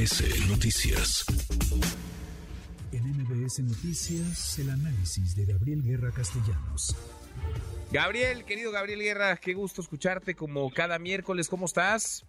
MBS Noticias. En MBS Noticias, el análisis de Gabriel Guerra Castellanos. Gabriel, querido Gabriel Guerra, qué gusto escucharte como cada miércoles. ¿Cómo estás?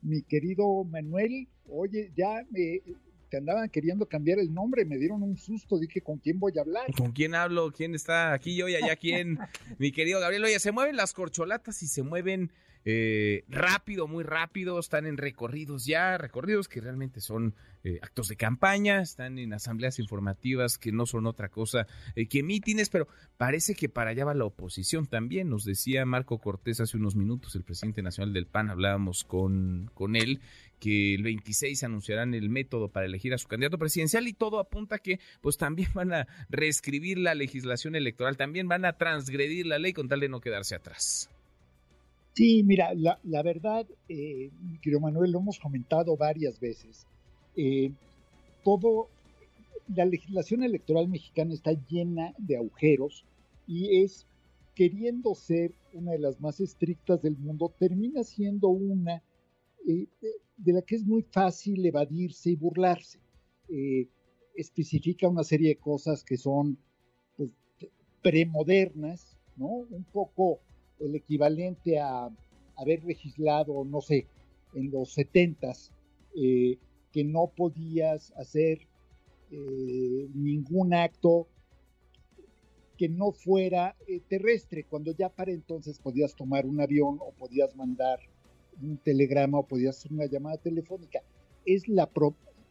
Mi querido Manuel, oye, ya me, te andaban queriendo cambiar el nombre, me dieron un susto, dije, ¿con quién voy a hablar? ¿Con quién hablo? ¿Quién está aquí y allá? ¿Quién? Mi querido Gabriel, oye, se mueven las corcholatas y se mueven eh, rápido, muy rápido, están en recorridos ya, recorridos que realmente son eh, actos de campaña, están en asambleas informativas que no son otra cosa eh, que mítines, pero parece que para allá va la oposición también, nos decía Marco Cortés hace unos minutos, el presidente nacional del PAN, hablábamos con, con él, que el 26 anunciarán el método para elegir a su candidato presidencial y todo apunta que pues también van a reescribir la legislación electoral, también van a transgredir la ley con tal de no quedarse atrás. Sí, mira, la, verdad, eh, Manuel, lo hemos comentado varias veces. Eh, todo, la legislación electoral mexicana está llena de agujeros y es, queriendo ser una de las más estrictas del mundo, termina siendo una eh, de la que es muy fácil evadirse y burlarse. Eh, especifica una serie de cosas que son pues, premodernas, ¿no? Un poco el equivalente a haber legislado, no sé, en los setentas, eh, que no podías hacer eh, ningún acto que no fuera eh, terrestre, cuando ya para entonces podías tomar un avión o podías mandar un telegrama o podías hacer una llamada telefónica. Es la,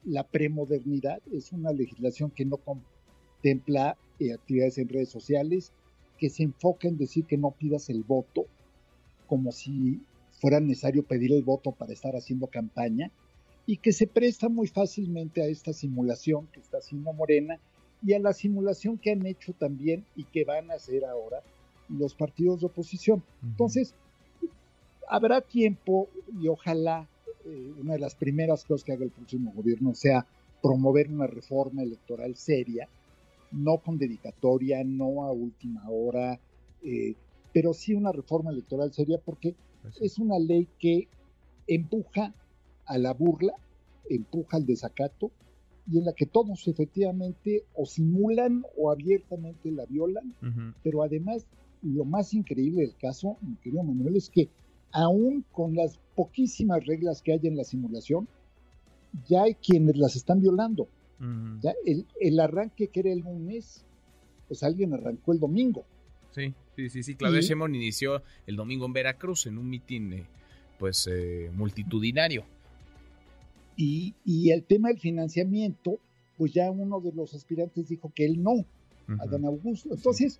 la premodernidad, es una legislación que no contempla actividades en redes sociales, que se enfoca en decir que no pidas el voto, como si fuera necesario pedir el voto para estar haciendo campaña, y que se presta muy fácilmente a esta simulación que está haciendo Morena y a la simulación que han hecho también y que van a hacer ahora los partidos de oposición. Entonces, habrá tiempo y ojalá eh, una de las primeras cosas que haga el próximo gobierno sea promover una reforma electoral seria no con dedicatoria, no a última hora, eh, pero sí una reforma electoral seria porque es una ley que empuja a la burla, empuja al desacato y en la que todos efectivamente o simulan o abiertamente la violan, pero además lo más increíble del caso, mi querido Manuel, es que aún con las poquísimas reglas que hay en la simulación, ya hay quienes las están violando el, arranque que era el lunes, pues alguien arrancó el domingo. Sí, sí, sí, sí. Claudia Sheinbaum inició el domingo en Veracruz en un mitin, eh, pues, eh, multitudinario. Y, y, el tema del financiamiento, pues ya uno de los aspirantes dijo que él no, a don Augusto. Entonces,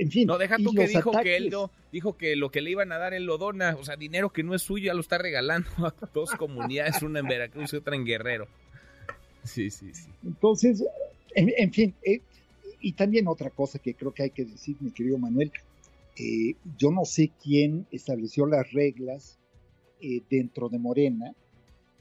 en fin. No, deja tú que dijo que él no, dijo que lo que le iban a dar él lo dona, o sea, dinero que no es suyo, ya lo está regalando a dos comunidades, una en Veracruz y otra en Guerrero. Sí, sí, sí. Entonces, en, fin, eh, y también otra cosa que creo que hay que decir, mi querido Manuel, eh, yo no sé quién estableció las reglas eh, dentro de Morena,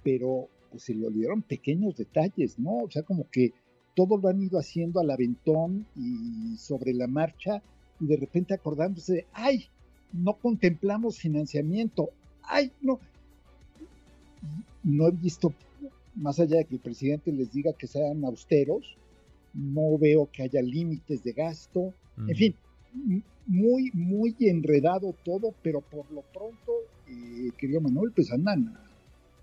pero pues se le olvidaron pequeños detalles, ¿no? O sea, como que todo lo han ido haciendo al aventón y sobre la marcha y de repente acordándose de, ay, no contemplamos financiamiento, ay, no, no he visto más allá de que el presidente les diga que sean austeros, no veo que haya límites de gasto, en fin, muy, muy enredado todo, pero por lo pronto, eh, querido Manuel, pues andan,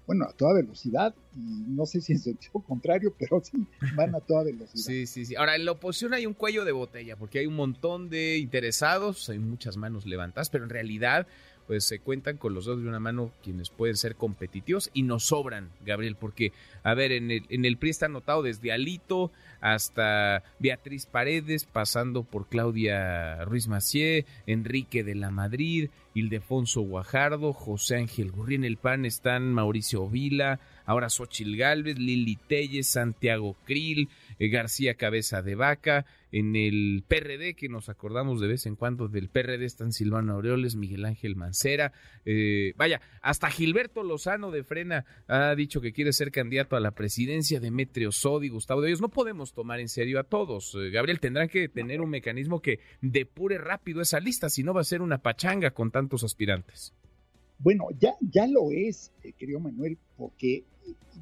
bueno, a toda velocidad, y no sé si en sentido contrario, pero sí, van a toda velocidad. Sí, sí, sí. Ahora, en la oposición hay un cuello de botella, porque hay un montón de interesados, hay muchas manos levantadas, pero en realidad pues se cuentan con los dos de una mano quienes pueden ser competitivos y nos sobran, Gabriel, porque, a ver, en el, en el PRI está anotado desde Alito hasta Beatriz Paredes, pasando por Claudia Ruiz Macié, Enrique de la Madrid, Ildefonso Guajardo, José Ángel Gurri, en el PAN están Mauricio Vila, ahora Xochil Gálvez, Lili Telles, Santiago Krill, García Cabeza de Vaca, en el PRD, que nos acordamos de vez en cuando del PRD, están Silvano Aureoles, Miguel Ángel Mancera, eh, vaya, hasta Gilberto Lozano de Frena ha dicho que quiere ser candidato a la presidencia, Demetrio Sodi, Gustavo de ellos, no podemos tomar en serio a todos, eh, Gabriel, tendrán que tener un mecanismo que depure rápido esa lista, si no va a ser una pachanga con tantos aspirantes. Bueno, ya, ya lo es, querido Manuel, porque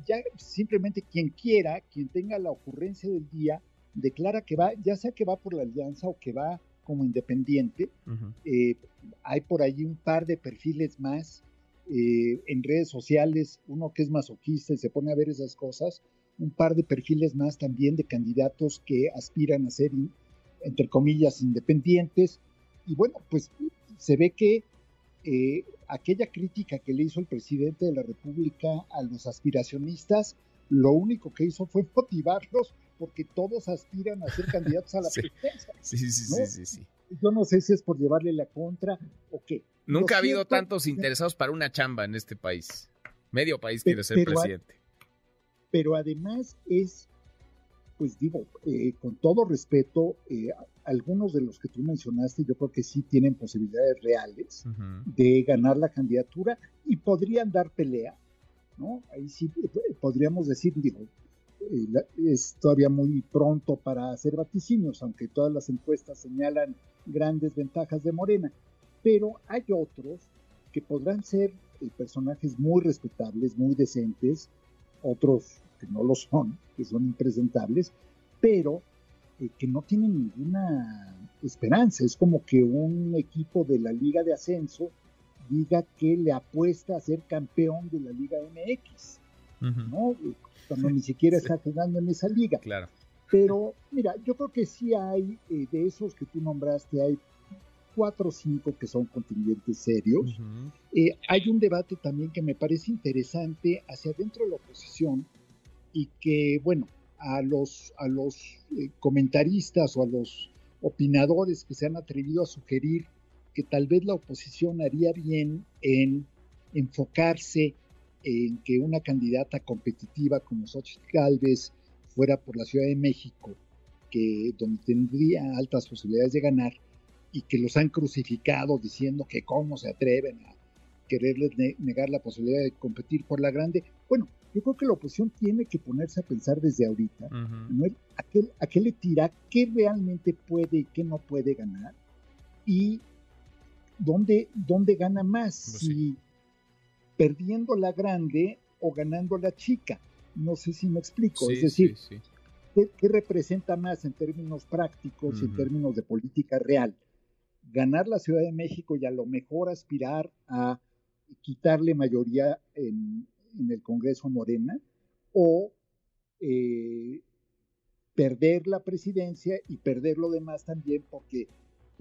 ya simplemente quien quiera, quien tenga la ocurrencia del día, declara que va, ya sea que va por la alianza o que va como independiente. Eh, hay por ahí un par de perfiles más eh, en redes sociales, uno que es masoquista y se pone a ver esas cosas, un par de perfiles más también de candidatos que aspiran a ser, entre comillas, independientes. Y bueno, pues se ve que eh, aquella crítica que le hizo el presidente de la República a los aspiracionistas, lo único que hizo fue motivarlos porque todos aspiran a ser candidatos a la presidencia. Sí, sí, sí, sí, sí, Yo no sé si es por llevarle la contra o qué. Nunca ha habido tantos interesados para una chamba en este país. Medio país quiere ser presidente. pero además es, pues digo, eh, con todo respeto, eh, algunos de los que tú mencionaste yo creo que sí tienen posibilidades reales de ganar la candidatura y podrían dar pelea, ¿no? Ahí sí eh, podríamos decir, digo, eh, es todavía muy pronto para hacer vaticinios, aunque todas las encuestas señalan grandes ventajas de Morena, pero hay otros que podrán ser eh, personajes muy respetables, muy decentes, otros que no lo son, que son impresentables, pero eh, que no tienen ninguna esperanza. Es como que un equipo de la Liga de Ascenso diga que le apuesta a ser campeón de la Liga MX, ¿no? cuando ni siquiera está jugando en esa liga. Claro. Pero mira, yo creo que sí hay, eh, de esos que tú nombraste, hay cuatro o cinco que son contingentes serios. Eh, hay un debate también que me parece interesante hacia dentro de la oposición y que, bueno, a los, a los eh, comentaristas o a los opinadores que se han atrevido a sugerir que tal vez la oposición haría bien en enfocarse en que una candidata competitiva como Xochitl Galvez fuera por la Ciudad de México, que donde tendría altas posibilidades de ganar, y que los han crucificado diciendo que cómo se atreven a quererles negar la posibilidad de competir por la grande. Bueno, yo creo que la oposición tiene que ponerse a pensar desde ahorita, a, qué, le tira, qué realmente puede y qué no puede ganar, y dónde, dónde gana más. Pues perdiendo la grande o ganando la chica. No sé si me explico. es decir, ¿qué, representa más en términos prácticos y en términos de política real? Ganar la Ciudad de México y a lo mejor aspirar a quitarle mayoría en, el Congreso Morena o eh, perder la presidencia y perder lo demás también porque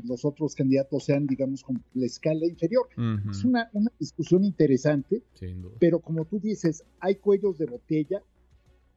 los otros candidatos sean, digamos, con la escala inferior. Es una, una, discusión interesante, pero como tú dices, hay cuellos de botella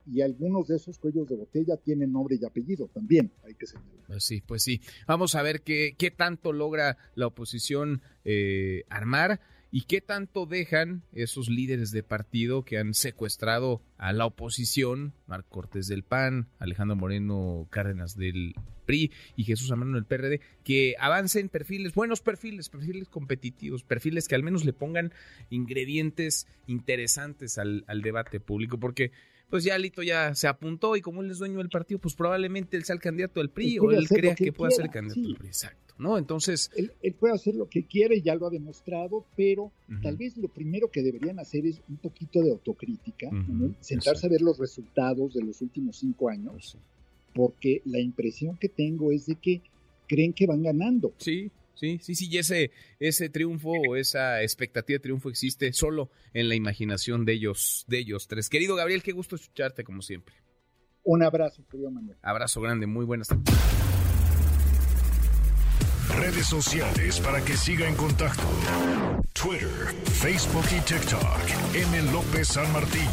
y algunos de esos cuellos de botella tienen nombre y apellido también, hay que señalar. Pues sí, pues sí. Vamos a ver qué, qué tanto logra la oposición eh, armar. ¿Y qué tanto dejan esos líderes de partido que han secuestrado a la oposición, Marc Cortés del PAN, Alejandro Moreno Cárdenas del PRI y Jesús Amano del PRD, que avancen perfiles, buenos perfiles, perfiles competitivos, perfiles que al menos le pongan ingredientes interesantes al, al debate público? Porque pues ya Lito ya se apuntó y como él es dueño del partido, pues probablemente él sea el candidato del PRI o él crea que, pueda ser candidato del PRI. Exacto, ¿no? Entonces... Él, puede hacer lo que quiere, ya lo ha demostrado, pero tal vez lo primero que deberían hacer es un poquito de autocrítica, sentarse a ver los resultados de los últimos cinco años, pues porque la impresión que tengo es de que creen que van ganando. Sí, Sí, sí, sí, y ese, ese triunfo o esa expectativa de triunfo existe solo en la imaginación de ellos, de ellos tres. Querido Gabriel, qué gusto escucharte como siempre. Un abrazo, querido Manuel. Abrazo grande, muy buenas Redes sociales para que siga en contacto: Twitter, Facebook y TikTok. M. López San Martín.